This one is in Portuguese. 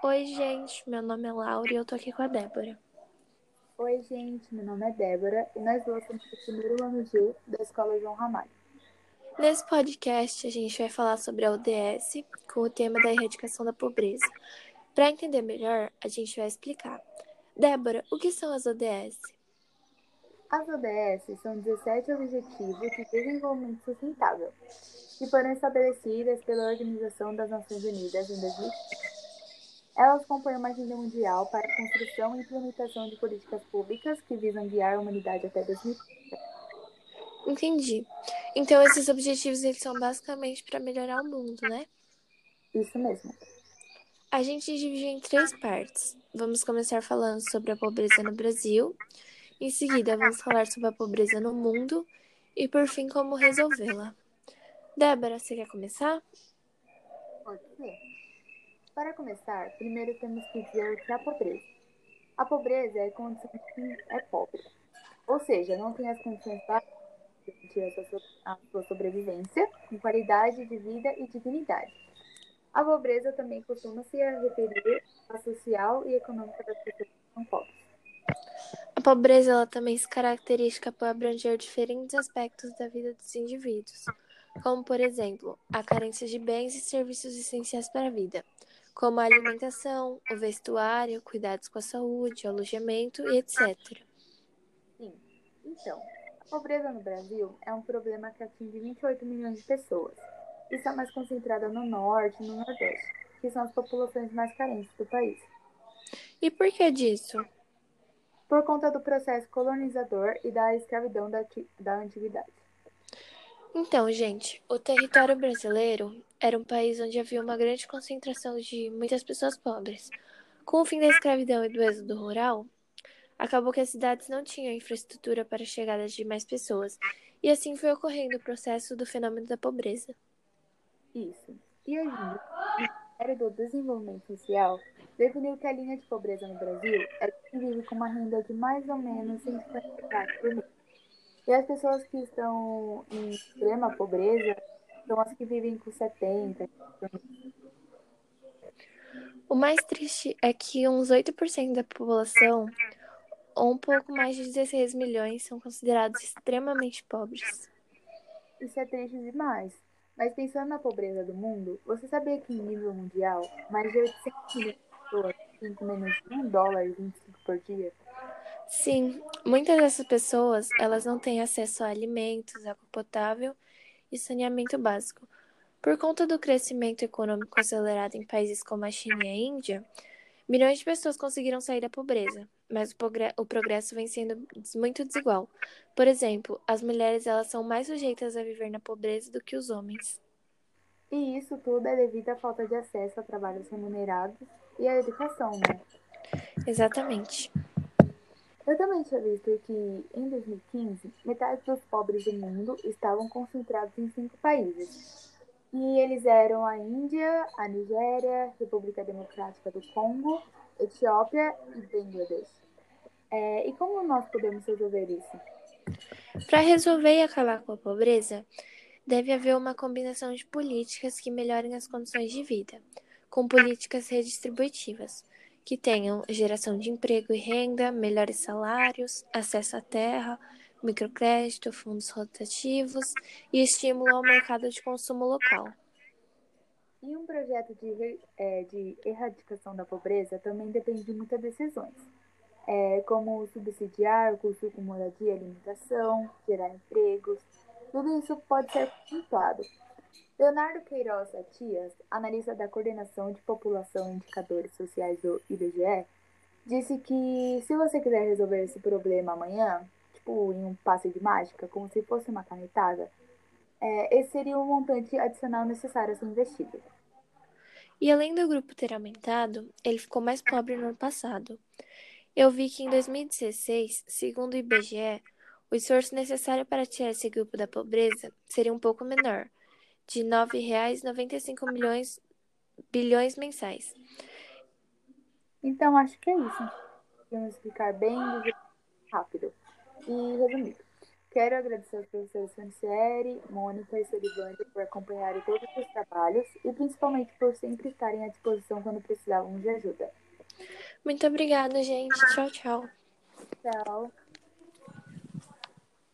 Oi, gente, meu nome é Laura e eu tô aqui com a Débora. Oi, gente, meu nome é Débora e nós duas somos do primeiro ano G da Escola João Ramalho. Nesse podcast, a gente vai falar sobre a ODS com o tema da erradicação da pobreza. Para entender melhor, a gente vai explicar. Débora, o que são as ODS? As ODS são 17 Objetivos de Desenvolvimento Sustentável, que foram estabelecidas pela Organização das Nações Unidas em 2005. Elas compõem uma agenda mundial para a construção e implementação de políticas públicas que visam guiar a humanidade até 2030. Entendi. Então, esses objetivos eles são basicamente para melhorar o mundo, né? Isso mesmo. A gente dividiu em três partes. Vamos começar falando sobre a pobreza no Brasil. Em seguida, vamos falar sobre a pobreza no mundo. E, por fim, como resolvê-la. Débora, você quer começar? Pode ser. Para começar, primeiro temos que dizer o que é a pobreza. A pobreza é a condição de quem é pobre, ou seja, não tem as condições para garantir a sua sobrevivência com qualidade de vida e dignidade. A pobreza também costuma se referir à social e econômica das pessoas que são pobres. A pobreza ela também se caracteriza por abranger diferentes aspectos da vida dos indivíduos, como, por exemplo, a carência de bens e serviços essenciais para a vida, como a alimentação, o vestuário, cuidados com a saúde, o alojamento e etc. Sim. Então, a pobreza no Brasil é um problema que atinge 28 milhões de pessoas. Isso é mais concentrada no norte e no nordeste, que são as populações mais carentes do país. E por que disso? Por conta do processo colonizador e da escravidão da, da antiguidade. Então, gente, o território brasileiro era um país onde havia uma grande concentração de muitas pessoas pobres. Com o fim da escravidão e do êxodo rural, acabou que as cidades não tinham infraestrutura para a chegada de mais pessoas, e assim foi ocorrendo o processo do fenômeno da pobreza. Isso. E hoje, o Ministério do Desenvolvimento Social definiu que a linha de pobreza no Brasil é quem vive com uma renda de mais ou menos 150 reais por mês. E as pessoas que estão em extrema pobreza são as que vivem com 70. O mais triste é que uns 8% da população, ou um pouco mais de 16 milhões, são considerados extremamente pobres. Isso é triste demais. Mas pensando na pobreza do mundo, você sabia que em nível mundial, mais de 800 milhões de pessoas têm com menos de 1 dólar e 25 por dia? Sim, muitas dessas pessoas, elas não têm acesso a alimentos, água potável e saneamento básico. Por conta do crescimento econômico acelerado em países como a China e a Índia, milhões de pessoas conseguiram sair da pobreza, mas o progresso vem sendo muito desigual. Por exemplo, as mulheres elas são mais sujeitas a viver na pobreza do que os homens. E isso tudo é devido à falta de acesso a trabalhos remunerados e à educação, né? Exatamente. Eu também tinha visto que, em 2015, metade dos pobres do mundo estavam concentrados em cinco países. E eles eram a Índia, a Nigéria, República Democrática do Congo, Etiópia e Bangladesh. É, e como nós podemos resolver isso? Para resolver e acabar com a pobreza, deve haver uma combinação de políticas que melhorem as condições de vida, com políticas redistributivas que tenham geração de emprego e renda, melhores salários, acesso à terra, microcrédito, fundos rotativos e estímulo ao mercado de consumo local. E um projeto de, é, de erradicação da pobreza também depende de muitas decisões, é, como subsidiar o custo com moradia e alimentação, gerar empregos. Tudo isso pode ser contemplado, Leonardo Queiroz Atias, analista da Coordenação de População e Indicadores Sociais do IBGE, disse que se você quiser resolver esse problema amanhã, tipo em um passe de mágica, como se fosse uma canetada, é, esse seria o montante adicional necessário a ser investido. E além do grupo ter aumentado, ele ficou mais pobre no ano passado. Eu vi que em 2016, segundo o IBGE, o esforço necessário para tirar esse grupo da pobreza seria um pouco menor, de R$ 9,95 milhões bilhões mensais. Então, acho que é isso. Vamos explicar bem rápido e resumido. Quero agradecer aos professores Francieri, Mônica e Solivande por acompanharem todos os trabalhos e principalmente por sempre estarem à disposição quando precisavam de ajuda. Muito obrigada, gente. Tchau, tchau. Tchau.